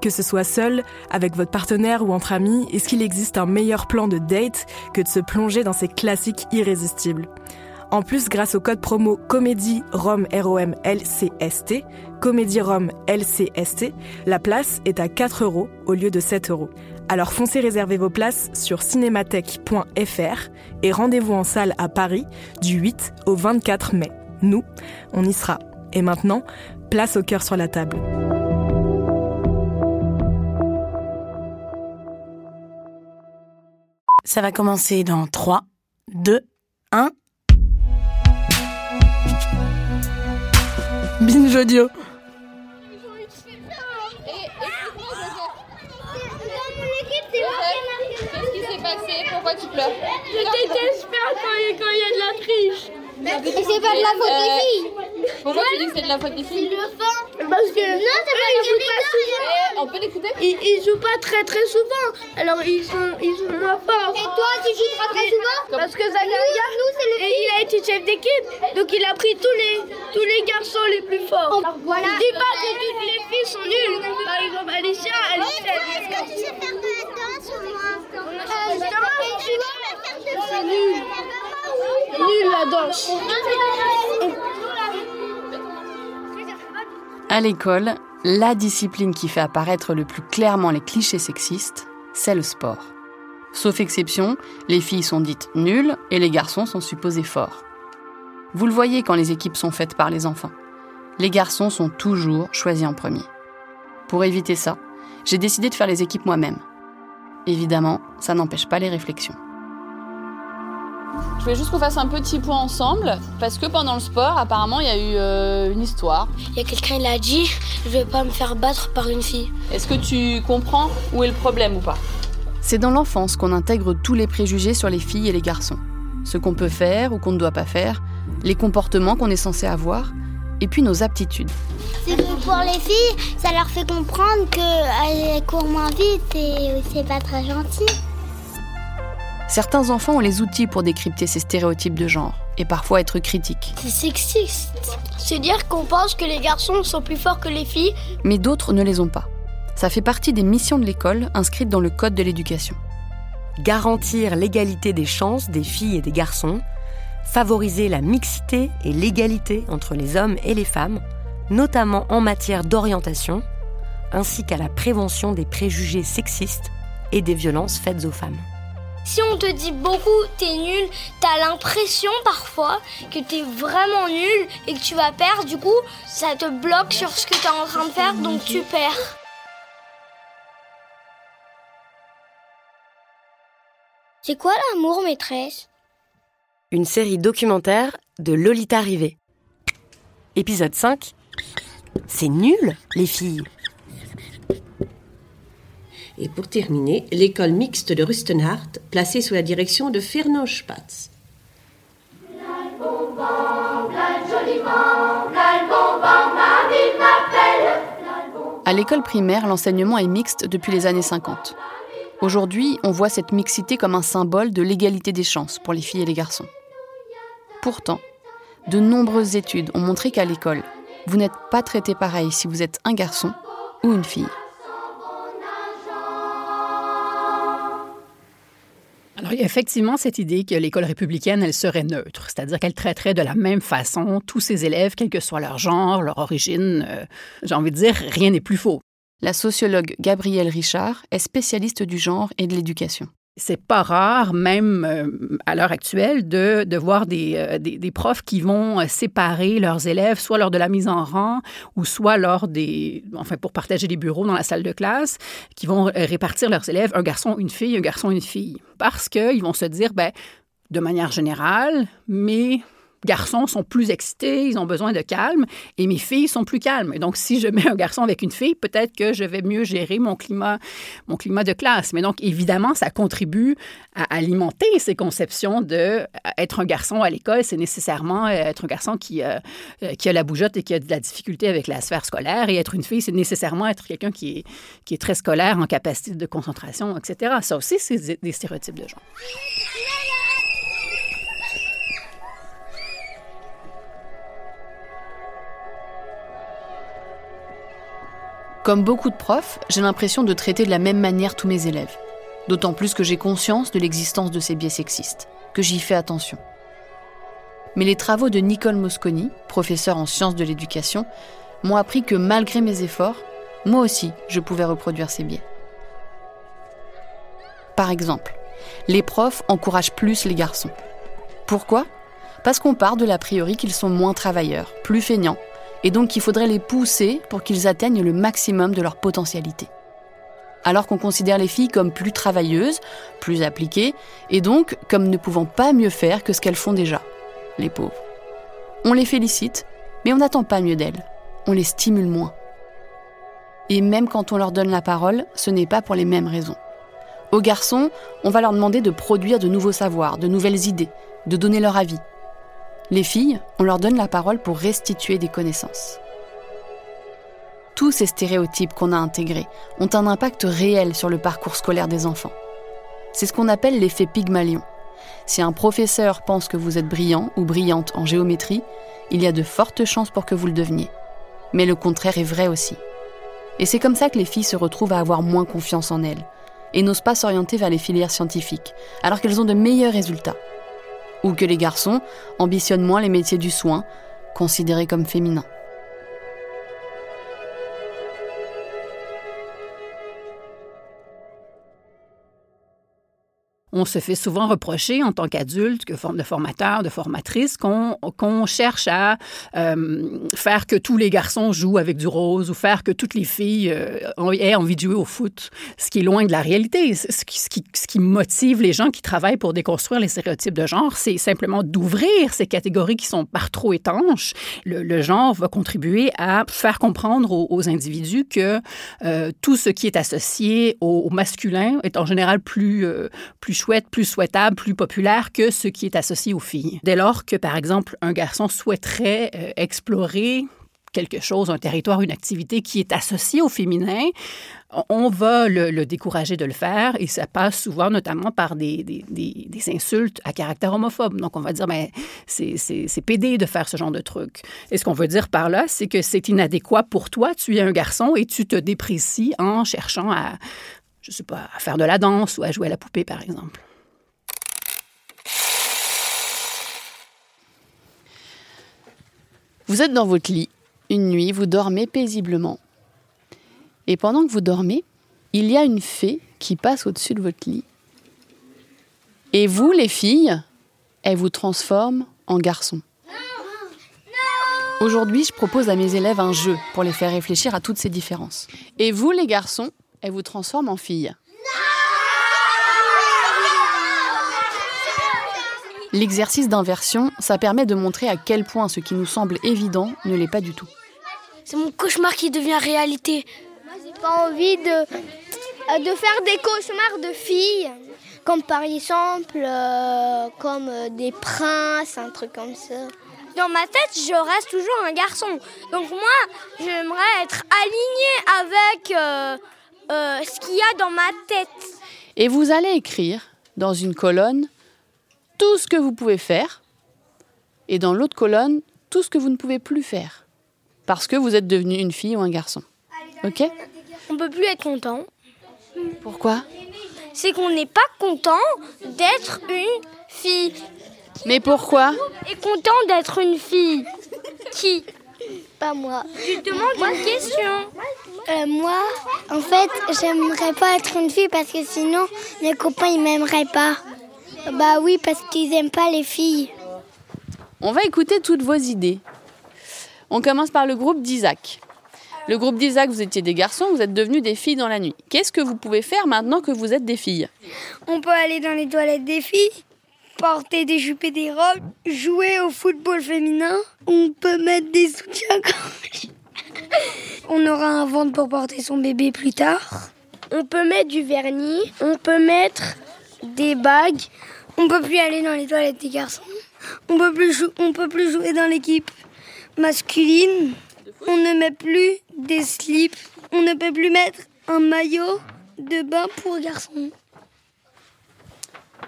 Que ce soit seul, avec votre partenaire ou entre amis, est-ce qu'il existe un meilleur plan de date que de se plonger dans ces classiques irrésistibles? En plus, grâce au code promo Comédie Rome ROM LCST, Comédie Rome LCST, la place est à 4 euros au lieu de 7 euros. Alors foncez réserver vos places sur cinémathèque.fr et rendez-vous en salle à Paris du 8 au 24 mai. Nous, on y sera. Et maintenant, place au cœur sur la table. Ça va commencer dans 3, 2, 1. Binge audio. Qu'est-ce qui s'est passé? Pourquoi tu pleures? Je déteste quand il y a de la triche. Mais c'est pas de la faute des filles. Pourquoi tu dis que c'est de la faute des filles Parce que non, c'est pas ils jouent pas souvent. Eh, On peut l'écouter? Ils, ils jouent pas très très souvent. Alors ils sont ils sont moins forts. Et toi, tu joues très très souvent? Parce que et il a été chef d'équipe, donc il a pris tous les tous les garçons les plus forts. Voilà. Je dis pas que toutes les filles sont nulles. Par exemple, Alicia, elle est Est-ce que tu sais faire de la danse au moins? Euh, justement, tu vois faire de C'est nul. Nul la danse. À l'école, la discipline qui fait apparaître le plus clairement les clichés sexistes, c'est le sport. Sauf exception, les filles sont dites nulles et les garçons sont supposés forts. Vous le voyez quand les équipes sont faites par les enfants. Les garçons sont toujours choisis en premier. Pour éviter ça, j'ai décidé de faire les équipes moi-même. Évidemment, ça n'empêche pas les réflexions. Je voulais juste qu'on fasse un petit point ensemble, parce que pendant le sport, apparemment, il y a eu euh, une histoire. Il y a quelqu'un qui a dit je vais pas me faire battre par une fille. Est-ce que tu comprends où est le problème ou pas? C'est dans l'enfance qu'on intègre tous les préjugés sur les filles et les garçons. Ce qu'on peut faire ou qu'on ne doit pas faire, les comportements qu'on est censé avoir, et puis nos aptitudes. C'est que pour les filles, ça leur fait comprendre qu'elles courent moins vite et c'est pas très gentil. Certains enfants ont les outils pour décrypter ces stéréotypes de genre, et parfois être critiques. C'est sexiste. C'est dire qu'on pense que les garçons sont plus forts que les filles. Mais d'autres ne les ont pas. Ça fait partie des missions de l'école inscrites dans le Code de l'éducation. garantir l'égalité des chances des filles et des garçons, favoriser la mixité et l'égalité entre les hommes et les femmes, notamment en matière d'orientation, ainsi qu'à la prévention des préjugés sexistes et des violences faites aux femmes. Si on te dit beaucoup t'es nul, t'as l'impression parfois que t'es vraiment nul et que tu vas perdre. Du coup, ça te bloque sur ce que t'es en train de faire, donc tu perds. C'est quoi l'amour, maîtresse? Une série documentaire de Lolita Rivet. Épisode 5. C'est nul, les filles. Et pour terminer, l'école mixte de Rustenhardt, placée sous la direction de Fernand Spatz. À l'école primaire, l'enseignement est mixte depuis les années 50. Aujourd'hui, on voit cette mixité comme un symbole de l'égalité des chances pour les filles et les garçons. Pourtant, de nombreuses études ont montré qu'à l'école, vous n'êtes pas traité pareil si vous êtes un garçon ou une fille. Alors, il y a effectivement cette idée que l'école républicaine, elle serait neutre, c'est-à-dire qu'elle traiterait de la même façon tous ses élèves, quel que soit leur genre, leur origine. Euh, J'ai envie de dire, rien n'est plus faux. La sociologue Gabrielle Richard est spécialiste du genre et de l'éducation. C'est pas rare, même euh, à l'heure actuelle, de, de voir des, euh, des, des, profs qui vont euh, séparer leurs élèves, soit lors de la mise en rang, ou soit lors des, enfin, pour partager des bureaux dans la salle de classe, qui vont répartir leurs élèves, un garçon, une fille, un garçon, une fille. Parce qu'ils vont se dire, ben, de manière générale, mais garçons sont plus excités, ils ont besoin de calme, et mes filles sont plus calmes. Donc, si je mets un garçon avec une fille, peut-être que je vais mieux gérer mon climat, mon climat de classe. Mais donc, évidemment, ça contribue à alimenter ces conceptions de euh, être un garçon à l'école, c'est nécessairement euh, être un garçon qui, euh, qui a la bougeotte et qui a de la difficulté avec la sphère scolaire, et être une fille, c'est nécessairement être quelqu'un qui est, qui est très scolaire, en capacité de concentration, etc. Ça aussi, c'est des stéréotypes de genre. Comme beaucoup de profs, j'ai l'impression de traiter de la même manière tous mes élèves. D'autant plus que j'ai conscience de l'existence de ces biais sexistes, que j'y fais attention. Mais les travaux de Nicole Mosconi, professeure en sciences de l'éducation, m'ont appris que malgré mes efforts, moi aussi, je pouvais reproduire ces biais. Par exemple, les profs encouragent plus les garçons. Pourquoi? Parce qu'on part de l'a priori qu'ils sont moins travailleurs, plus feignants, et donc qu'il faudrait les pousser pour qu'ils atteignent le maximum de leur potentialité. Alors qu'on considère les filles comme plus travailleuses, plus appliquées, et donc comme ne pouvant pas mieux faire que ce qu'elles font déjà, les pauvres. On les félicite, mais on n'attend pas mieux d'elles, on les stimule moins. Et même quand on leur donne la parole, ce n'est pas pour les mêmes raisons. Aux garçons, on va leur demander de produire de nouveaux savoirs, de nouvelles idées, de donner leur avis, les filles, on leur donne la parole pour restituer des connaissances. Tous ces stéréotypes qu'on a intégrés ont un impact réel sur le parcours scolaire des enfants. C'est ce qu'on appelle l'effet Pygmalion. Si un professeur pense que vous êtes brillant ou brillante en géométrie, il y a de fortes chances pour que vous le deveniez. Mais le contraire est vrai aussi. Et c'est comme ça que les filles se retrouvent à avoir moins confiance en elles et n'osent pas s'orienter vers les filières scientifiques, alors qu'elles ont de meilleurs résultats ou que les garçons ambitionnent moins les métiers du soin, considérés comme féminins. On se fait souvent reprocher en tant qu'adulte, que de formateur, de formatrice, qu'on cherche à euh, faire que tous les garçons jouent avec du rose ou faire que toutes les filles euh, aient envie de jouer au foot, ce qui est loin de la réalité. Ce qui, ce qui, ce qui motive les gens qui travaillent pour déconstruire les stéréotypes de genre, c'est simplement d'ouvrir ces catégories qui sont par trop étanches. Le, genre va contribuer à faire comprendre aux, individus que euh, tout ce qui est associé au, masculin est en général plus, plus plus souhaitable, plus populaire que ce qui est associé aux filles. Dès lors que, par exemple, un garçon souhaiterait euh, explorer quelque chose, un territoire, une activité qui est associée au féminin, on va le, décourager de le faire et ça passe souvent notamment par des, des, des, des insultes à caractère homophobe. Donc on va dire, mais ben, c'est pédé de faire ce genre de truc. Et ce qu'on veut dire par là, c'est que c'est inadéquat pour toi, tu es un garçon et tu te déprécies en cherchant à, je sais pas, à faire de la danse ou à jouer à la poupée, par exemple. Vous êtes dans votre lit, une nuit, vous dormez paisiblement. Et pendant que vous dormez, il y a une fée qui passe au-dessus de votre lit. Et vous, les filles, elle vous transforme en garçon. Aujourd'hui, je propose à mes élèves un jeu pour les faire réfléchir à toutes ces différences. Et vous, les garçons, elle vous transforme en fille. L'exercice d'inversion, ça permet de montrer à quel point ce qui nous semble évident ne l'est pas du tout. C'est mon cauchemar qui devient réalité. Moi, j'ai pas envie de, de faire des cauchemars de filles. Comme par exemple, euh, comme euh, des princes, un truc comme ça. Dans ma tête, je reste toujours un garçon. Donc moi, j'aimerais être alignée avec euh, euh, ce qu'il y a dans ma tête. Et vous allez écrire dans une colonne tout ce que vous pouvez faire et dans l'autre colonne tout ce que vous ne pouvez plus faire parce que vous êtes devenu une fille ou un garçon. Ok? On peut plus être content. Pourquoi? C'est qu'on n'est pas content d'être une fille. Mais pourquoi? Est content d'être une fille. Qui? Pas moi. Je te demande une question. Euh, moi, en fait, j'aimerais pas être une fille parce que sinon, mes copains, ils m'aimeraient pas. Bah oui, parce qu'ils aiment pas les filles. On va écouter toutes vos idées. On commence par le groupe d'Isaac. Le groupe d'Isaac, vous étiez des garçons, vous êtes devenus des filles dans la nuit. Qu'est-ce que vous pouvez faire maintenant que vous êtes des filles? On peut aller dans les toilettes des filles, porter des jupes et des robes, jouer au football féminin. On peut mettre des soutiens-gorge. On aura un ventre pour porter son bébé plus tard. On peut mettre du vernis. On peut mettre des bagues. On peut plus aller dans les toilettes des garçons. On peut plus, on peut plus jouer dans l'équipe masculine. On ne met plus des slips. On ne peut plus mettre un maillot de bain pour garçons.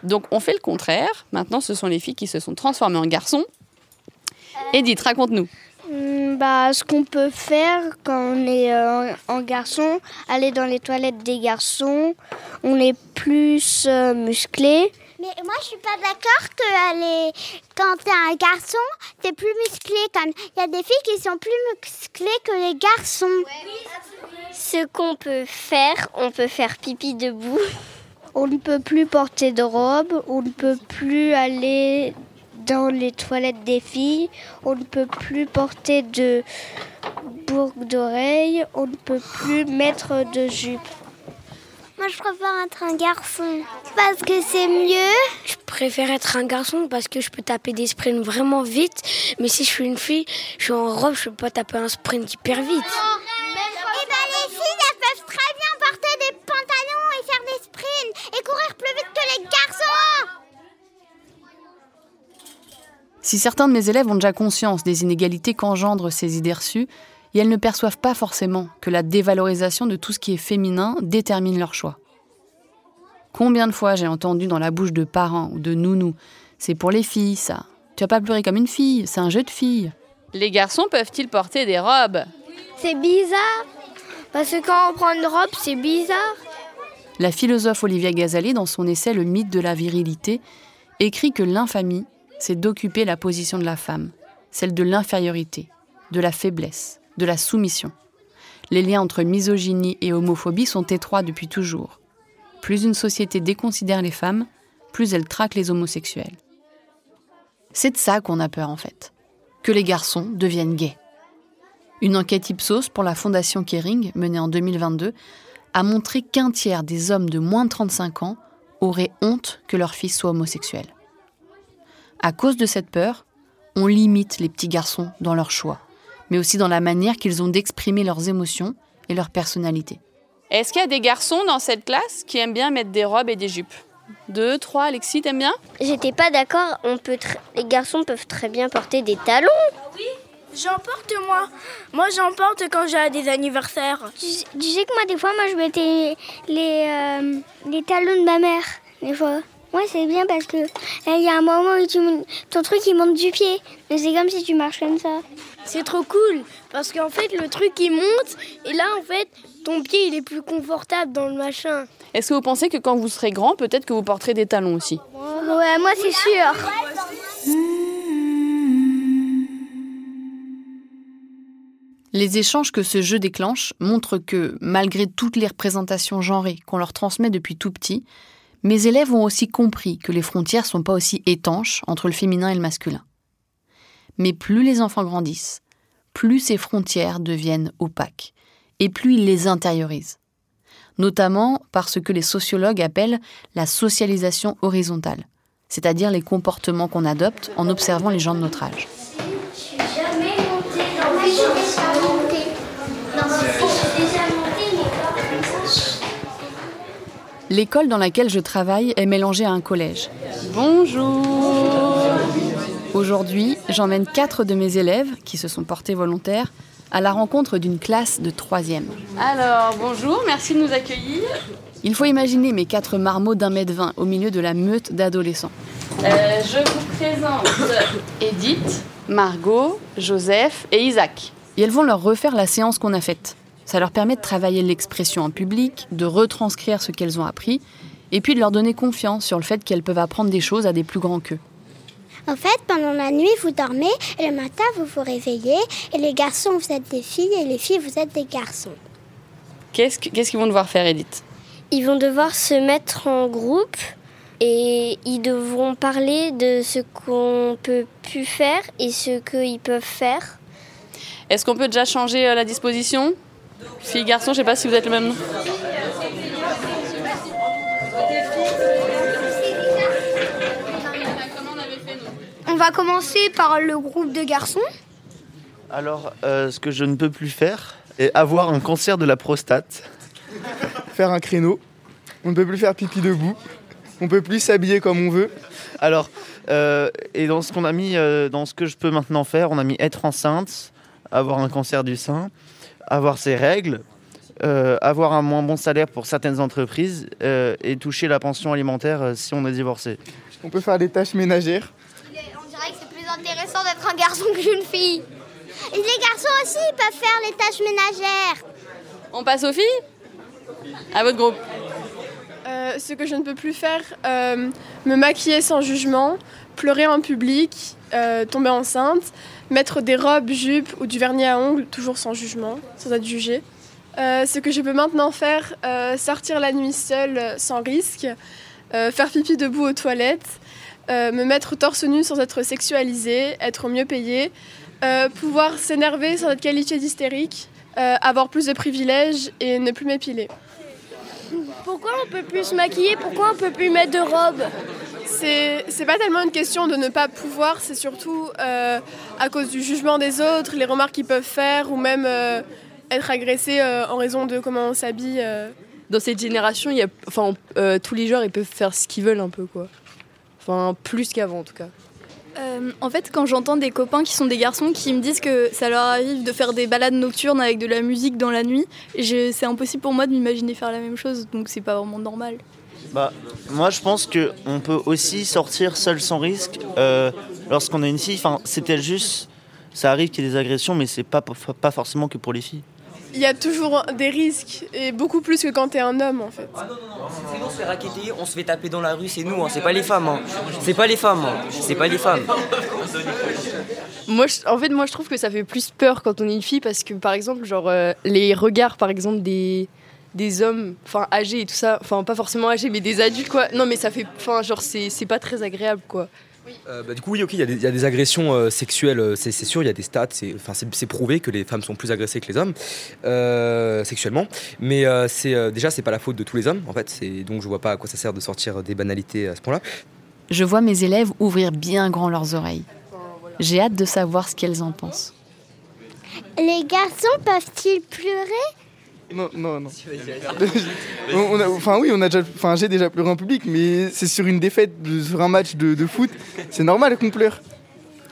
Donc on fait le contraire. Maintenant, ce sont les filles qui se sont transformées en garçons. Edith, raconte-nous. Hmm, Bah, ce qu'on peut faire quand on est euh, en garçon, aller dans les toilettes des garçons, on est plus euh, musclé. Mais moi, je suis pas d'accord que les... quand t'es un garçon, t'es plus musclé. Comme il y a des filles qui sont plus musclées que les garçons. Ce qu'on peut faire, on peut faire pipi debout. On ne peut plus porter de robe, on ne peut plus aller dans les toilettes des filles, on ne peut plus porter de boucle d'oreille, on ne peut plus mettre de jupe. Moi, je préfère être un garçon parce que c'est mieux? Je préfère être un garçon parce que je peux taper des sprints vraiment vite. Mais si je suis une fille, je suis en robe, je peux pas taper un sprint hyper vite. Et ben, les filles, elles peuvent très bien porter des pantalons et faire des sprints et courir plus vite que les garçons. Si certains de mes élèves ont déjà conscience des inégalités qu'engendrent ces idées reçues, et elles ne perçoivent pas forcément que la dévalorisation de tout ce qui est féminin détermine leur choix. Combien de fois j'ai entendu dans la bouche de parents ou de nounous C'est pour les filles, ça. Tu vas pas pleurer comme une fille, c'est un jeu de filles. Les garçons peuvent-ils porter des robes? C'est bizarre. Parce que quand on prend une robe, c'est bizarre. La philosophe Olivia Gazali, dans son essai Le mythe de la virilité, écrit que l'infamie, c'est d'occuper la position de la femme, celle de l'infériorité, de la faiblesse, de la soumission. Les liens entre misogynie et homophobie sont étroits depuis toujours. Plus une société déconsidère les femmes, plus elle traque les homosexuels. C'est de ça qu'on a peur en fait, que les garçons deviennent gays. Une enquête Ipsos pour la Fondation Kering, menée en 2022, a montré qu'un tiers des hommes de moins de 35 ans auraient honte que leur fils soit homosexuel. À cause de cette peur, on limite les petits garçons dans leur choix, mais aussi dans la manière qu'ils ont d'exprimer leurs émotions et leur personnalité. Est-ce qu'il y a des garçons dans cette classe qui aiment bien mettre des robes et des jupes? Deux, trois, Alexis, t'aimes bien? J'étais pas d'accord, on peut tr- les garçons peuvent très bien porter des talons. J'en porte moi. Moi j'en porte quand j'ai des anniversaires. Tu, tu sais que moi des fois moi je mettais les, euh, les talons de ma mère des fois. Moi c'est bien parce que euh, il y a un moment où tu, ton truc il monte du pied. Mais c'est comme si tu marches comme ça. C'est trop cool parce qu'en fait le truc il monte et là en fait ton pied il est plus confortable dans le machin. Est-ce que vous pensez que quand vous serez grand, peut-être que vous porterez des talons aussi? Ouais moi c'est sûr. Les échanges que ce jeu déclenche montrent que, malgré toutes les représentations genrées qu'on leur transmet depuis tout petit, mes élèves ont aussi compris que les frontières sont pas aussi étanches entre le féminin et le masculin. Mais plus les enfants grandissent, plus ces frontières deviennent opaques, et plus ils les intériorisent. Notamment par ce que les sociologues appellent la socialisation horizontale, c'est-à-dire les comportements qu'on adopte en observant les gens de notre âge. L'école dans laquelle je travaille est mélangée à un collège. Bonjour Aujourd'hui, j'emmène quatre de mes élèves, qui se sont portés volontaires, à la rencontre d'une classe de troisième. Alors, bonjour, merci de nous accueillir. Il faut imaginer mes quatre marmots d'un mètre vingt au milieu de la meute d'adolescents. Euh, je vous présente Edith, Margot, Joseph et Isaac. Et elles vont leur refaire la séance qu'on a faite. Ça leur permet de travailler l'expression en public, de retranscrire ce qu'elles ont appris, et puis de leur donner confiance sur le fait qu'elles peuvent apprendre des choses à des plus grands qu'eux. En fait, pendant la nuit, vous dormez et le matin, vous vous réveillez. Et les garçons, vous êtes des filles et les filles, vous êtes des garçons. Qu'est-ce que- qu'est-ce qu'ils vont devoir faire, Edith? Ils vont devoir se mettre en groupe et ils devront parler de ce qu'on peut plus faire et ce qu'ils peuvent faire. Est-ce qu'on peut déjà changer euh, la disposition? Filles, garçons, je sais pas si vous êtes le même. On va commencer par le groupe de garçons. Alors, euh, ce que je ne peux plus faire est avoir un cancer de la prostate. Faire un créneau. On ne peut plus faire pipi debout. On peut plus s'habiller comme on veut. Alors, euh, et dans ce qu'on a mis, euh, dans ce que je peux maintenant faire, on a mis être enceinte, avoir un cancer du sein, avoir ses règles, euh, avoir un moins bon salaire pour certaines entreprises euh, et toucher la pension alimentaire euh, si on est divorcé. On peut faire des tâches ménagères? On dirait que c'est plus intéressant d'être un garçon qu'une fille. Et les garçons aussi, ils peuvent faire les tâches ménagères. On passe aux filles? À votre groupe. Euh, ce que je ne peux plus faire, euh, me maquiller sans jugement, pleurer en public, euh, tomber enceinte, mettre des robes, jupes ou du vernis à ongles, toujours sans jugement, sans être jugée. Euh, ce que je peux maintenant faire, euh, sortir la nuit seule sans risque, faire pipi debout aux toilettes, me mettre torse nu sans être sexualisée, être mieux payée, euh, pouvoir s'énerver sans être qualifiée d'hystérique, avoir plus de privilèges et ne plus m'épiler. Pourquoi on peut plus se maquiller? Pourquoi on peut plus mettre de robe? C'est pas tellement une question de ne pas pouvoir, c'est surtout euh, à cause du jugement des autres, les remarques qu'ils peuvent faire ou même euh, être agressé euh, en raison de comment on s'habille. euh. Dans cette génération, il y a, enfin, euh, tous les joueurs ils peuvent faire ce qu'ils veulent un peu quoi. Enfin, plus qu'avant en tout cas. Euh, en fait, quand j'entends des copains qui sont des garçons qui me disent que ça leur arrive de faire des balades nocturnes avec de la musique dans la nuit, c'est impossible pour moi de m'imaginer faire la même chose, donc c'est pas vraiment normal. Bah, moi, je pense que on peut aussi sortir seul sans risque euh, lorsqu'on est une fille. Enfin, c'était juste, ça arrive qu'il y ait des agressions, mais c'est pas pas forcément que pour les filles. Il y a toujours des risques et beaucoup plus que quand t'es un homme en fait. C'est nous, on se fait raqueter, on se fait taper dans la rue, c'est nous, hein, c'est pas les femmes. hein. C'est pas les femmes, hein. c'est pas les femmes. Moi, je- en fait, moi, je trouve que ça fait plus peur quand on est une fille parce que, par exemple, genre euh, les regards, par exemple, des des hommes, enfin âgés et tout ça, enfin pas forcément âgés, mais des adultes quoi. Non, mais ça fait, enfin genre c'est c'est pas très agréable quoi. Euh, bah, du coup, oui, ok, il y, a des- il y a des agressions euh, sexuelles, euh, c'est sûr, il y a des stats, c'est enfin, c'est- c'est prouvé que les femmes sont plus agressées que les hommes euh, sexuellement. Mais euh, c'est euh, déjà, c'est pas la faute de tous les hommes, en fait. c'est- Donc, je vois pas à quoi ça sert de sortir des banalités à ce point-là. Je vois mes élèves ouvrir bien grand leurs oreilles. J'ai hâte de savoir ce qu'elles en pensent. Les garçons peuvent-ils pleurer? Non, non, non. On- on a- Enfin oui, on a déjà, enfin j'ai déjà pleuré en public, mais c'est sur une défaite, de- sur un match de, de foot. C'est normal qu'on pleure.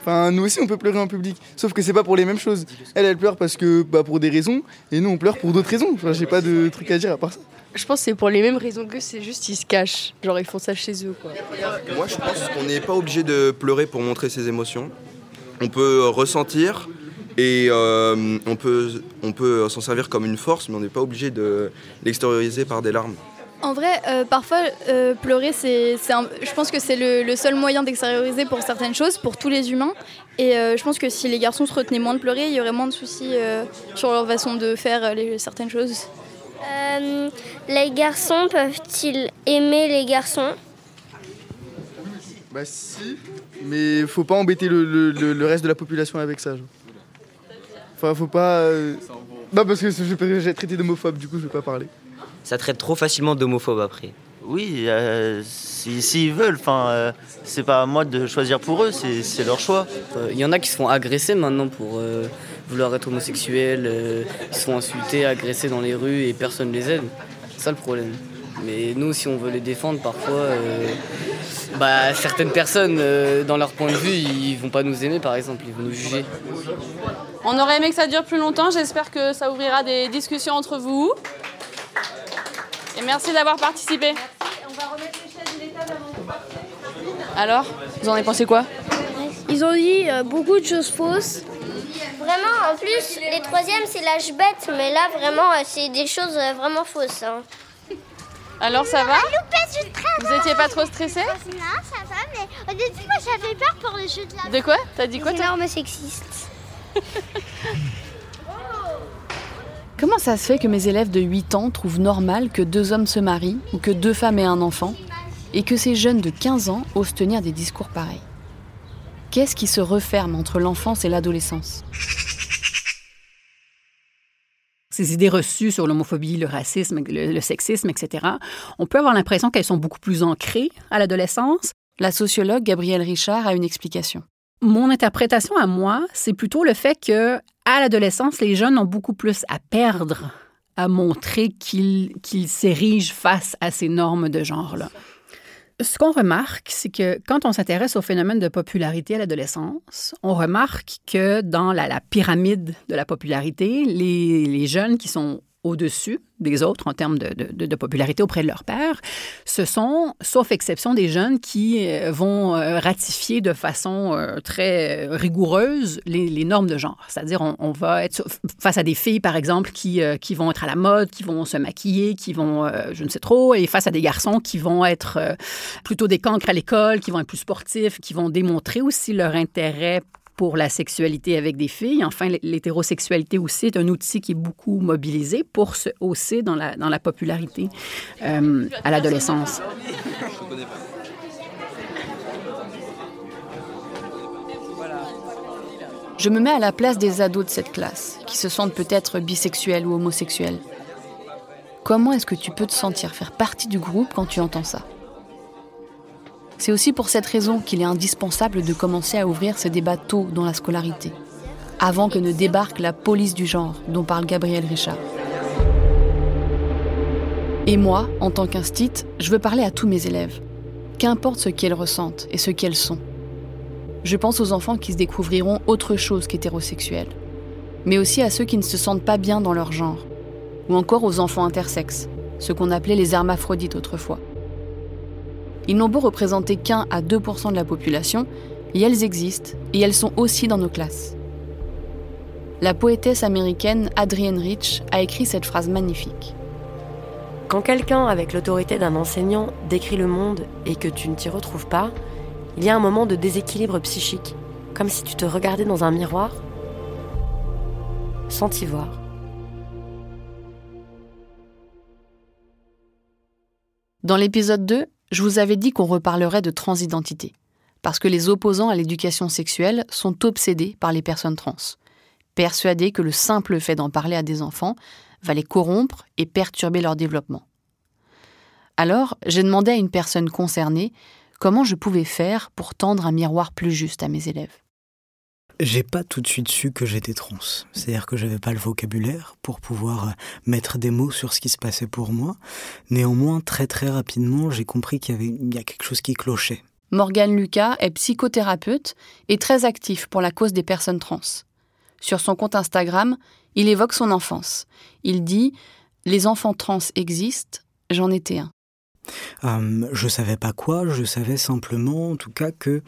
Enfin, nous aussi, on peut pleurer en public. Sauf que c'est pas pour les mêmes choses. Elle, elle pleure parce que, bah, pour des raisons, et nous, on pleure pour d'autres raisons. Enfin, j'ai pas de truc à dire à part ça. Je pense que c'est pour les mêmes raisons que c'est juste ils se cachent, genre ils font ça chez eux quoi. Moi, je pense qu'on n'est pas obligé de pleurer pour montrer ses émotions. On peut euh, ressentir et euh, on peut, on peut s'en servir comme une force, mais on n'est pas obligé de l'extérioriser par des larmes. En vrai, euh, parfois, euh, pleurer, c'est, c'est un- je pense que c'est le, le seul moyen d'extérioriser pour certaines choses, pour tous les humains. Et euh, je pense que si les garçons se retenaient moins de pleurer, il y aurait moins de soucis euh, sur leur façon de faire les, certaines choses. Euh, les garçons peuvent-ils aimer les garçons? Bah si, mais faut pas embêter le, le- le- le reste de la population avec ça. genre. Enfin, faut pas... euh, Non, parce que j'ai traité d'homophobe, du coup, je vais pas parler. Ça traite trop facilement d'homophobe après. Oui, euh, si- s'ils veulent, enfin, euh, c'est pas à moi de choisir pour eux, c'est leur choix. Euh, Il y en a qui se font agresser maintenant pour euh, vouloir être homosexuels, euh, ils se font insulter, agresser dans les rues et personne les aide. C'est ça le problème. Mais nous, si on veut les défendre, parfois, euh, bah, certaines personnes, euh, dans leur point de vue, ils vont pas nous aimer, par exemple, ils vont nous juger. On aurait aimé que ça dure plus longtemps. J'espère que ça ouvrira des discussions entre vous. Et merci d'avoir participé. Alors, vous en avez pensé quoi? Ils ont dit euh, beaucoup de choses fausses. Vraiment, en plus, les troisièmes, c'est l'âge bête, mais là, vraiment, c'est des choses vraiment fausses. hein. Alors, ça va Vous étiez pas trop stressé Non, ça va, mais au début, moi, j'avais peur pour le jeu de la De quoi T'as dit quoi toi Énorme sexiste. Comment ça se fait que mes élèves de 8 ans trouvent normal que deux hommes se marient ou que deux femmes aient un enfant et que ces jeunes de 15 ans osent tenir des discours pareils? Qu'est-ce qui se referme entre l'enfance et l'adolescence? Ces idées reçues sur l'homophobie, le racisme, le, le, sexisme, etc., on peut avoir l'impression qu'elles sont beaucoup plus ancrées à l'adolescence. La sociologue Gabrielle Richard a une explication. Mon interprétation à moi, c'est plutôt le fait que à l'adolescence, les jeunes ont beaucoup plus à perdre à montrer qu'ils qu s'érigent face à ces normes de genre-là. Ce qu'on remarque, c'est que quand on s'intéresse au phénomène de popularité à l'adolescence, on remarque que dans la, pyramide de la popularité, les jeunes qui sont au-dessus des autres en termes de, popularité auprès de leur père, ce sont, sauf exception, des jeunes qui euh, vont ratifier de façon euh, très rigoureuse les, normes de genre. C'est-à-dire, on, on, va être face à des filles, par exemple, qui, euh, qui vont être à la mode, qui vont se maquiller, qui vont, je ne sais trop, et face à des garçons qui vont être plutôt des cancres à l'école, qui vont être plus sportifs, qui vont démontrer aussi leur intérêt pour la sexualité avec des filles. Enfin, l'hétérosexualité aussi est un outil qui est beaucoup mobilisé pour se hausser dans la, dans la popularité euh, à l'adolescence. Je me mets à la place des ados de cette classe, qui se sentent peut-être bisexuels ou homosexuels. Comment est-ce que tu peux te sentir faire partie du groupe quand tu entends ça? C'est aussi pour cette raison qu'il est indispensable de commencer à ouvrir ces débats tôt dans la scolarité, avant que ne débarque la police du genre dont parle Gabriel Richard. Et moi, en tant qu'instit, je veux parler à tous mes élèves, qu'importe ce qu'elles ressentent et ce qu'elles sont. Je pense aux enfants qui se découvriront autre chose qu'hétérosexuels, mais aussi à ceux qui ne se sentent pas bien dans leur genre, ou encore aux enfants intersexes, ce qu'on appelait les hermaphrodites autrefois. Ils n'ont beau représenter qu'un à 2% de la population, et elles existent, et elles sont aussi dans nos classes. La poétesse américaine Adrienne Rich a écrit cette phrase magnifique. Quand quelqu'un avec l'autorité d'un enseignant décrit le monde et que tu ne t'y retrouves pas, il y a un moment de déséquilibre psychique, comme si tu te regardais dans un miroir sans t'y voir. Dans l'épisode 2, je vous avais dit qu'on reparlerait de transidentité, parce que les opposants à l'éducation sexuelle sont obsédés par les personnes trans, persuadés que le simple fait d'en parler à des enfants va les corrompre et perturber leur développement. Alors, j'ai demandé à une personne concernée comment je pouvais faire pour tendre un miroir plus juste à mes élèves. J'ai pas tout de suite su que j'étais trans. C'est-à-dire que j'avais pas le vocabulaire pour pouvoir mettre des mots sur ce qui se passait pour moi. Néanmoins, très très rapidement, j'ai compris qu'il y avait il y a quelque chose qui clochait. Morgane Lucas est psychothérapeute et très actif pour la cause des personnes trans. Sur son compte Instagram, il évoque son enfance. Il dit Les enfants trans existent, j'en étais un. Euh, je savais pas quoi, je savais simplement, en tout cas, que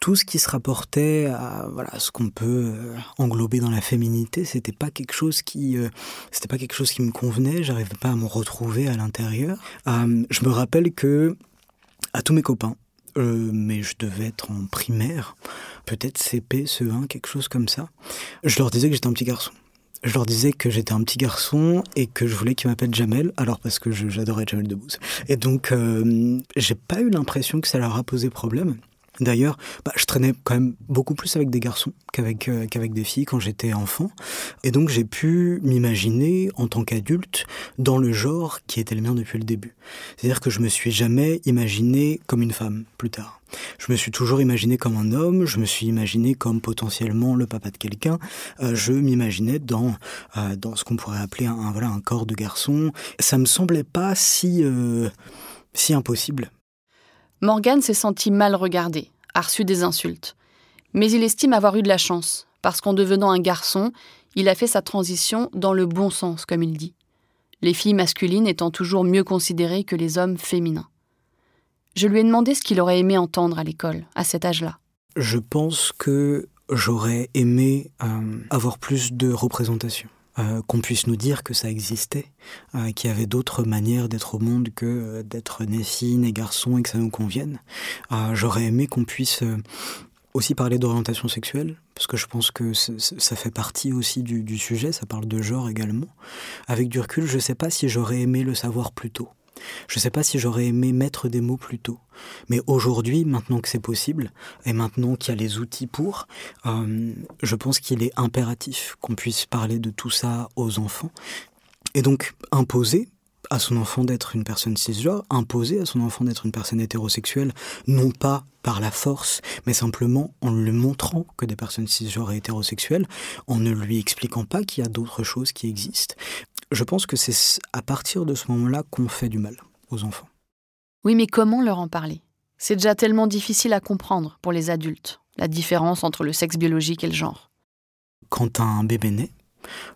tout ce qui se rapportait à voilà ce qu'on peut englober dans la féminité, c'était pas quelque chose qui, euh, c'était pas quelque chose qui me convenait. J'arrivais pas à me retrouver à l'intérieur. Euh, je me rappelle que à tous mes copains, euh, mais je devais être en primaire, peut-être CP, CE1, quelque chose comme ça. Je leur disais que j'étais un petit garçon je leur disais que j'étais un petit garçon et que je voulais qu'ils m'appellent Jamel, alors parce que j'adorais Jamel Debbouze. Et donc, euh, j'ai pas eu l'impression que ça leur a posé problème. D'ailleurs, bah, je traînais quand même beaucoup plus avec des garçons qu'avec euh, qu'avec des filles quand j'étais enfant. Et donc j'ai pu m'imaginer en tant qu'adulte dans le genre qui était le mien depuis le début. C'est-à-dire que je me suis jamais imaginé comme une femme plus tard. Je me suis toujours imaginé comme un homme, je me suis imaginé comme potentiellement le papa de quelqu'un, euh, je m'imaginais dans, euh, dans ce qu'on pourrait appeler un, un, voilà, un corps de garçon. Ça me semblait pas si, euh, si impossible. Morgan s'est senti mal regardé, a reçu des insultes. Mais il estime avoir eu de la chance, parce qu'en devenant un garçon, il a fait sa transition dans le bon sens, comme il dit. Les filles masculines étant toujours mieux considérées que les hommes féminins. Je lui ai demandé ce qu'il aurait aimé entendre à l'école, à cet âge-là. Je pense que j'aurais aimé euh, avoir plus de représentation euh, qu'on puisse nous dire que ça existait, euh, qu'il y avait d'autres manières d'être au monde que euh, d'être né fille, né garçon et que ça nous convienne. J'aurais aimé qu'on puisse aussi parler d'orientation sexuelle, parce que je pense que ça fait partie aussi du, du, sujet, ça parle de genre également. Avec du recul, je ne sais pas si j'aurais aimé le savoir plus tôt. Je ne sais pas si j'aurais aimé mettre des mots plus tôt. Mais aujourd'hui, maintenant que c'est possible, et maintenant qu'il y a les outils pour, euh, je pense qu'il est impératif qu'on puisse parler de tout ça aux enfants. Et donc imposer à son enfant d'être une personne cisgenre, imposer à son enfant d'être une personne hétérosexuelle, non pas par la force, mais simplement en lui montrant que des personnes cisgenres et hétérosexuelles, en ne lui expliquant pas qu'il y a d'autres choses qui existent. Je pense que c'est à partir de ce moment-là qu'on fait du mal aux enfants. Oui, mais comment leur en parler? C'est déjà tellement difficile à comprendre pour les adultes, la différence entre le sexe biologique et le genre. Quand un bébé naît,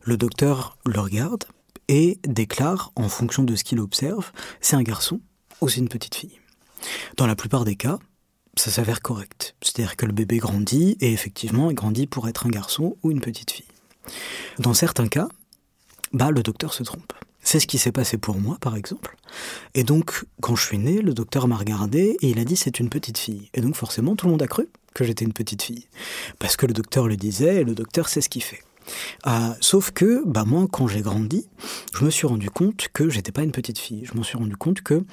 le docteur le regarde et déclare, en fonction de ce qu'il observe, c'est un garçon ou c'est une petite fille. Dans la plupart des cas, ça s'avère correct. C'est-à-dire que le bébé grandit et effectivement, il grandit pour être un garçon ou une petite fille. Dans certains cas, bah, le docteur se trompe. C'est ce qui s'est passé pour moi, par exemple. Et donc, quand je suis né, le docteur m'a regardé et il a dit c'est une petite fille. Et donc, forcément, tout le monde a cru que j'étais une petite fille. Parce que le docteur le disait et le docteur sait ce qu'il fait. Euh, sauf que, bah moi, quand j'ai grandi, je me suis rendu compte que j'étais pas une petite fille. Je m'en suis rendu compte que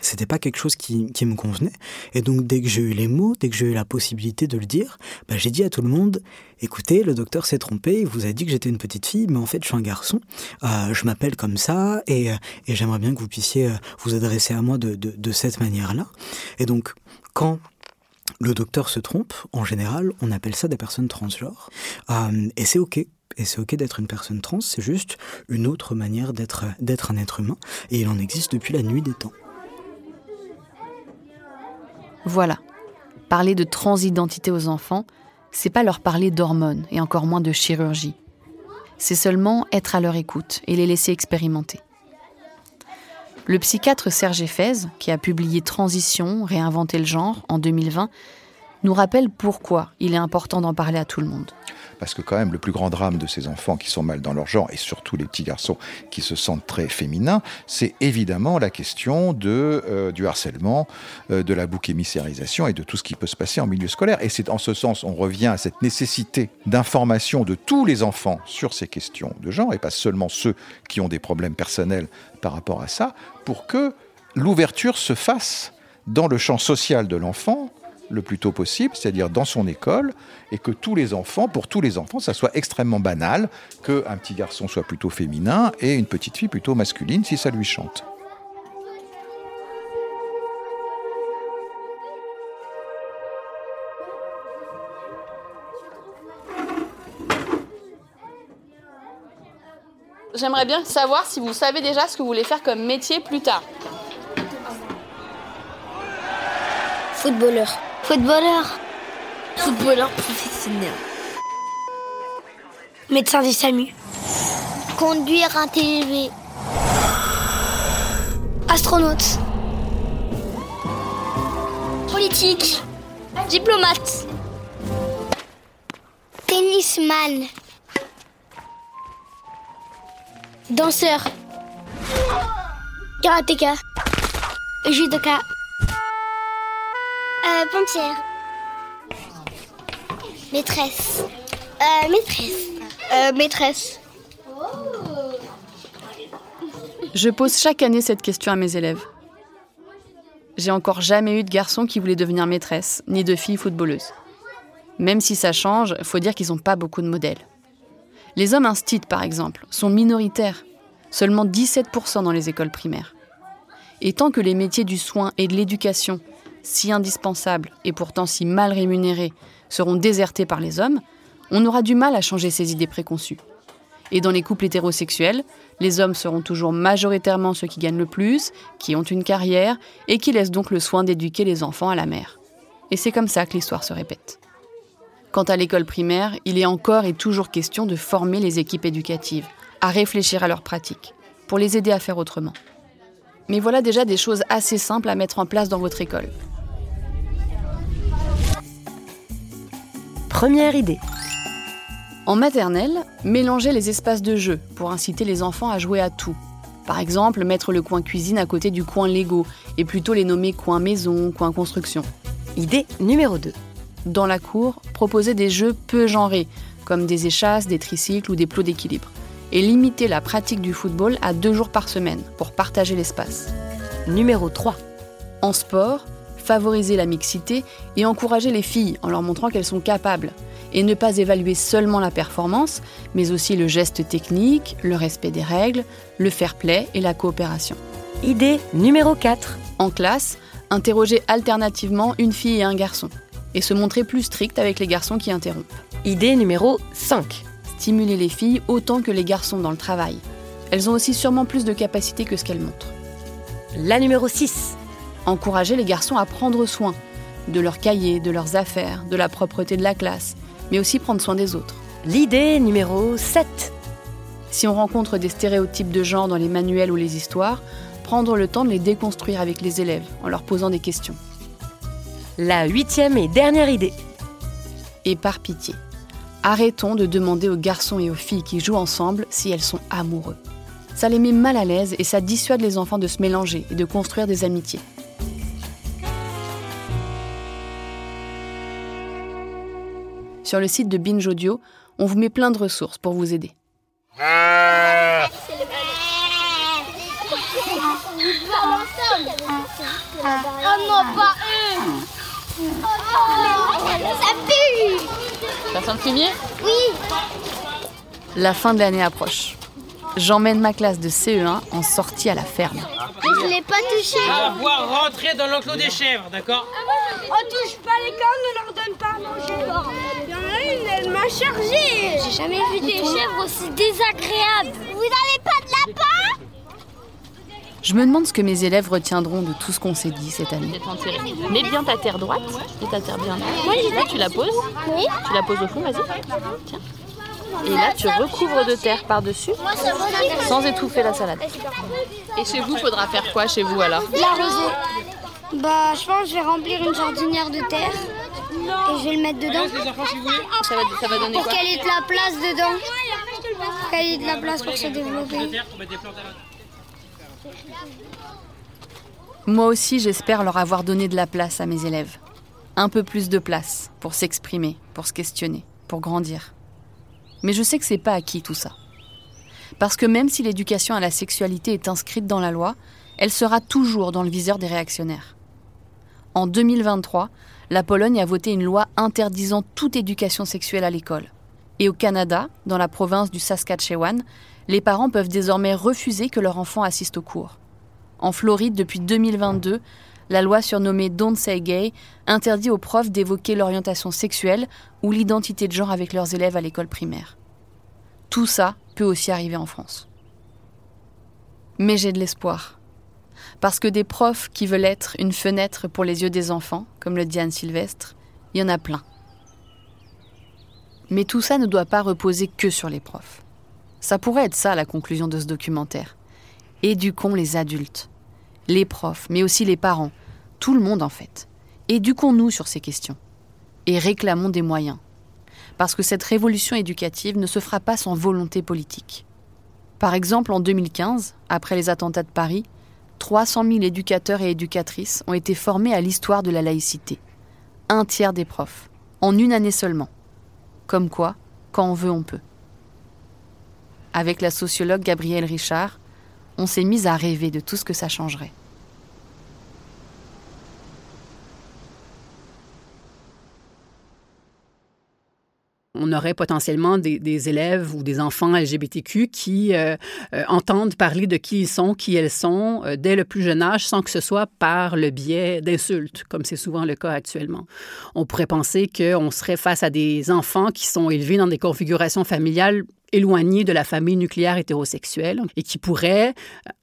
c'était pas quelque chose qui, me convenait. Et donc, dès que j'ai eu les mots, dès que j'ai eu la possibilité de le dire, bah, j'ai dit à tout le monde écoutez, le docteur s'est trompé, il vous a dit que j'étais une petite fille, mais en fait, je suis un garçon. Euh, je m'appelle comme ça et, euh, et j'aimerais bien que vous puissiez euh, vous adresser à moi de, cette manière-là. Et donc, quand le docteur se trompe, en général, on appelle ça des personnes transgenres. Et c'est OK. Et c'est OK d'être une personne trans, c'est juste une autre manière d'être un être humain. Et il en existe depuis la nuit des temps. Voilà. Parler de transidentité aux enfants, c'est pas leur parler d'hormones et encore moins de chirurgie. C'est seulement être à leur écoute et les laisser expérimenter. Le psychiatre Serge Effez, qui a publié Transition, réinventer le genre en 2020, nous rappelle pourquoi il est important d'en parler à tout le monde parce que quand même le plus grand drame de ces enfants qui sont mal dans leur genre, et surtout les petits garçons qui se sentent très féminins, c'est évidemment la question euh, du harcèlement, euh, de la bouc émissérisation et de tout ce qui peut se passer en milieu scolaire. Et c'est en ce sens, on revient à cette nécessité d'information de tous les enfants sur ces questions de genre, et pas seulement ceux qui ont des problèmes personnels par rapport à ça, pour que l'ouverture se fasse dans le champ social de l'enfant, le plus tôt possible, c'est-à-dire dans son école, et que tous les enfants, pour tous les enfants, ça soit extrêmement banal qu'un petit garçon soit plutôt féminin et une petite fille plutôt masculine si ça lui chante. J'aimerais bien savoir si vous savez déjà ce que vous voulez faire comme métier plus tard. Footballeur. Footballeur. Footballeur professionnel. Médecin du SAMU. Conduire un TGV. Astronaute. Politique. Diplomate. Tennisman. Danseur. Karatéka. Judoka. Euh, pompière. Maîtresse. Euh, maîtresse. Euh, maîtresse. Je pose chaque année cette question à mes élèves. J'ai encore jamais eu de garçon qui voulait devenir maîtresse, ni de fille footballeuse. Même si ça change, faut dire qu'ils n'ont pas beaucoup de modèles. Les hommes instits, par exemple, sont minoritaires, seulement 17% dans les écoles primaires. Et tant que les métiers du soin et de l'éducation si indispensables et pourtant si mal rémunérés, seront désertés par les hommes, on aura du mal à changer ces idées préconçues. Et dans les couples hétérosexuels, les hommes seront toujours majoritairement ceux qui gagnent le plus, qui ont une carrière et qui laissent donc le soin d'éduquer les enfants à la mère. Et c'est comme ça que l'histoire se répète. Quant à l'école primaire, il est encore et toujours question de former les équipes éducatives, à réfléchir à leurs pratiques, pour les aider à faire autrement. Mais voilà déjà des choses assez simples à mettre en place dans votre école. Première idée. En maternelle, mélangez les espaces de jeu pour inciter les enfants à jouer à tout. Par exemple, mettre le coin cuisine à côté du coin Lego et plutôt les nommer coin maison, coin construction. Idée numéro 2. Dans la cour, proposez des jeux peu genrés, comme des échasses, des tricycles ou des plots d'équilibre. Et limitez la pratique du football à deux jours par semaine pour partager l'espace. Numéro 3. En sport, favorisez la mixité et encouragez les filles en leur montrant qu'elles sont capables. Et ne pas évaluer seulement la performance, mais aussi le geste technique, le respect des règles, le fair play et la coopération. Idée numéro 4. En classe, interroger alternativement une fille et un garçon. Et se montrer plus strict avec les garçons qui interrompent. Idée numéro 5. Stimuler les filles autant que les garçons dans le travail. Elles ont aussi sûrement plus de capacités que ce qu'elles montrent. La numéro 6. Encourager les garçons à prendre soin de leurs cahiers, de leurs affaires, de la propreté de la classe, mais aussi prendre soin des autres. L'idée numéro 7. Si on rencontre des stéréotypes de genre dans les manuels ou les histoires, prendre le temps de les déconstruire avec les élèves en leur posant des questions. La huitième et dernière idée. Et par pitié, arrêtons de demander aux garçons et aux filles qui jouent ensemble si elles sont amoureux. Ça les met mal à l'aise et ça dissuade les enfants de se mélanger et de construire des amitiés. Sur le site de Binge Audio, on vous met plein de ressources pour vous aider. Ah non, pas eux Ça pue Ça sent le fumier? Oui La fin de l'année approche. J'emmène ma classe de CE1 en sortie à la ferme. Je l'ai pas touché À voir rentrer dans l'enclos des chèvres, d'accord On touche pas les cornes, on leur donne pas à manger. Il y en a une, elle m'a chargé. J'ai jamais vu des chèvres aussi désagréables. Vous n'avez pas de lapin Je me demande ce que mes élèves retiendront de tout ce qu'on s'est dit cette année. Mets bien ta terre droite et ta terre bien droite. Oui, Là, tu la poses. Oui. Tu la poses au fond, vas-y. Tiens. Et là, tu recouvres de terre par-dessus sans étouffer la salade. Et chez vous, faudra faire quoi chez vous alors L'arroser. Bah, je pense que je vais remplir une jardinière de terre et je vais le mettre dedans. ça va, ça va donner Pour qu'elle ait de la place dedans. Pour qu'elle ait de la place pour se développer. Moi aussi, j'espère leur avoir donné de la place à mes élèves. Un peu plus de place pour s'exprimer, pour se questionner, pour grandir. Mais je sais que c'est pas acquis tout ça. Parce que même si l'éducation à la sexualité est inscrite dans la loi, elle sera toujours dans le viseur des réactionnaires. En 2023, la Pologne a voté une loi interdisant toute éducation sexuelle à l'école. Et au Canada, dans la province du Saskatchewan, les parents peuvent désormais refuser que leur enfant assiste aux cours. En Floride, depuis 2022, la loi surnommée Don't Say Gay interdit aux profs d'évoquer l'orientation sexuelle ou l'identité de genre avec leurs élèves à l'école primaire. Tout ça peut aussi arriver en France. Mais j'ai de l'espoir. Parce que des profs qui veulent être une fenêtre pour les yeux des enfants, comme le dit Anne Sylvestre, il y en a plein. Mais tout ça ne doit pas reposer que sur les profs. Ça pourrait être ça la conclusion de ce documentaire. Éduquons les adultes, les profs, mais aussi les parents, tout le monde en fait. Éduquons-nous sur ces questions et réclamons des moyens. Parce que cette révolution éducative ne se fera pas sans volonté politique. Par exemple, en 2015, après les attentats de Paris, 300 000 éducateurs et éducatrices ont été formés à l'histoire de la laïcité. Un tiers des profs, en une année seulement. Comme quoi, quand on veut, on peut. Avec la sociologue Gabrielle Richard, on s'est mis à rêver de tout ce que ça changerait. on aurait potentiellement des, élèves ou des enfants LGBTQ qui euh, euh, entendent parler de qui ils sont, qui elles sont, euh, dès le plus jeune âge, sans que ce soit par le biais d'insultes, comme c'est souvent le cas actuellement. On pourrait penser qu'on serait face à des enfants qui sont élevés dans des configurations familiales éloignés de la famille nucléaire hétérosexuelle et qui pourraient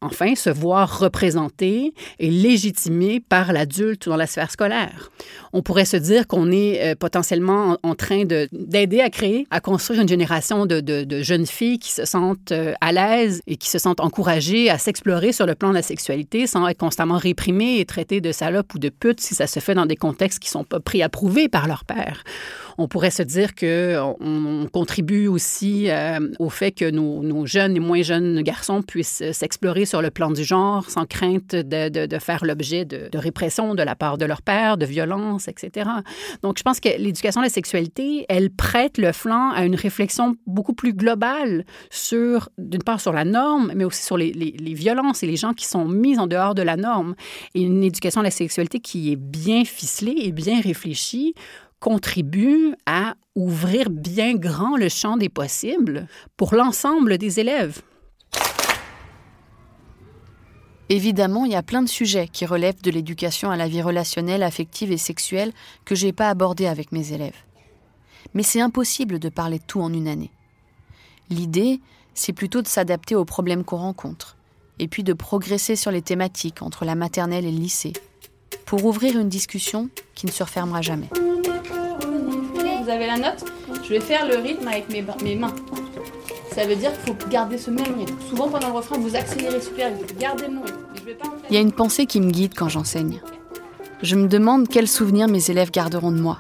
enfin se voir représentés et légitimés par l'adulte dans la sphère scolaire. On pourrait se dire qu'on est euh, potentiellement en, train d'aider à créer, à construire une génération de jeunes filles qui se sentent euh, à l'aise et qui se sentent encouragées à s'explorer sur le plan de la sexualité sans être constamment réprimées et traitées de salopes ou de putes si ça se fait dans des contextes qui ne sont pas pris approuvés par leur père On pourrait se dire qu'on on contribue aussi euh, au fait que nos, jeunes et moins jeunes garçons puissent s'explorer sur le plan du genre sans crainte de, faire l'objet de, répression de la part de leur père, de violence, etc. Donc, je pense que l'éducation à la sexualité, elle prête le flanc à une réflexion beaucoup plus globale sur, d'une part, sur la norme, mais aussi sur les violences et les gens qui sont mis en dehors de la norme. Et une éducation à la sexualité qui est bien ficelée et bien réfléchie contribue à ouvrir bien grand le champ des possibles pour l'ensemble des élèves. Évidemment, il y a plein de sujets qui relèvent de l'éducation à la vie relationnelle, affective et sexuelle que je n'ai pas abordés avec mes élèves. Mais c'est impossible de parler de tout en une année. L'idée, c'est plutôt de s'adapter aux problèmes qu'on rencontre, et puis de progresser sur les thématiques entre la maternelle et le lycée, pour ouvrir une discussion qui ne se refermera jamais. Vous avez la note Je vais faire le rythme avec mes, mes mains. Ça veut dire qu'il faut garder ce même rythme. Souvent pendant le refrain, vous accélérez super vite. Gardez mon rythme. Il y a une pensée qui me guide quand j'enseigne. Je me demande quels souvenirs mes élèves garderont de moi.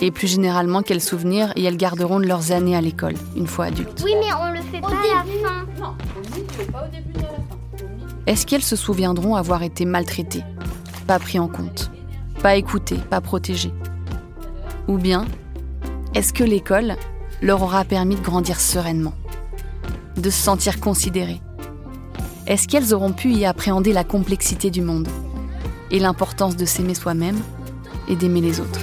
Et plus généralement, quels souvenirs elles garderont de leurs années à l'école, une fois adultes. Oui, mais on le fait pas à la fin. Non, pas au début de la fin. Est-ce qu'elles se souviendront avoir été maltraitées, pas pris en compte, pas écoutées, pas protégées? Ou bien, est-ce que l'école leur aura permis de grandir sereinement, de se sentir considérées? Est-ce qu'elles auront pu y appréhender la complexité du monde et l'importance de s'aimer soi-même et d'aimer les autres?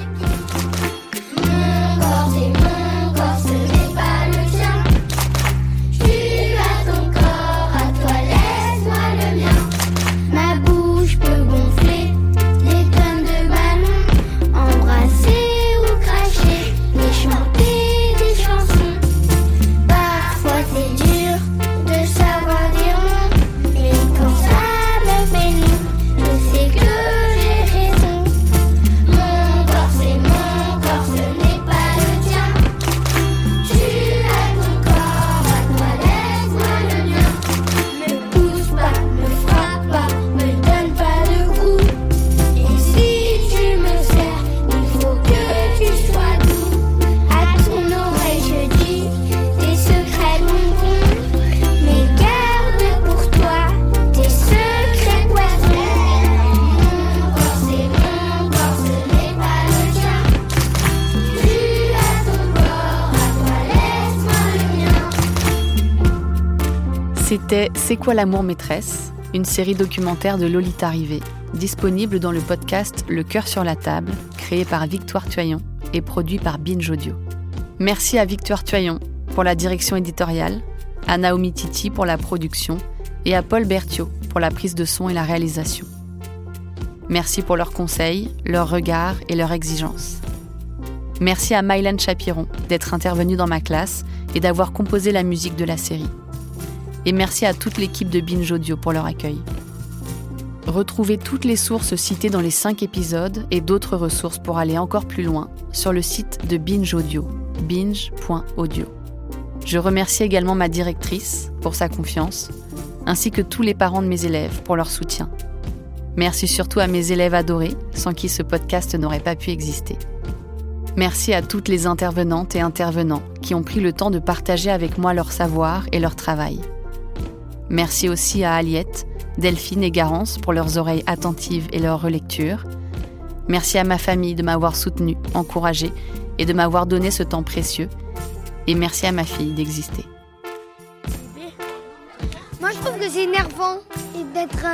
C'est quoi l'amour maîtresse? Une série documentaire de Lolita Rivet, disponible dans le podcast Le cœur sur la table, créé par Victoire Tuyon et produit par Binge Audio. Merci à Victoire Tuyon pour la direction éditoriale, à Naomi Titi pour la production et à Paul Berthiaud pour la prise de son et la réalisation. Merci pour leurs conseils, leurs regards et leurs exigences. Merci à Mylène Chapiron d'être intervenue dans ma classe et d'avoir composé la musique de la série et merci à toute l'équipe de Binge Audio pour leur accueil. Retrouvez toutes les sources citées dans les 5 épisodes et d'autres ressources pour aller encore plus loin sur le site de Binge Audio, binge.audio. Je remercie également ma directrice pour sa confiance, ainsi que tous les parents de mes élèves pour leur soutien. Merci surtout à mes élèves adorés, sans qui ce podcast n'aurait pas pu exister. Merci à toutes les intervenantes et intervenants qui ont pris le temps de partager avec moi leur savoir et leur travail. Merci aussi à Aliette, Delphine et Garance pour leurs oreilles attentives et leur relecture. Merci à ma famille de m'avoir soutenue, encouragée et de m'avoir donné ce temps précieux. Et merci à ma fille d'exister. Moi, je trouve que c'est énervant d'être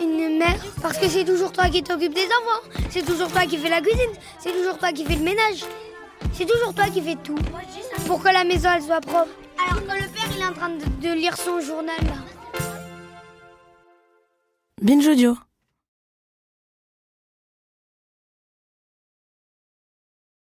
une mère parce que c'est toujours toi qui t'occupes des enfants, c'est toujours toi qui fais la cuisine, c'est toujours toi qui fais le ménage, c'est toujours toi qui fais tout pour que la maison elle soit propre. Alors que le père il est en train de, de lire son journal là. Binge Audio.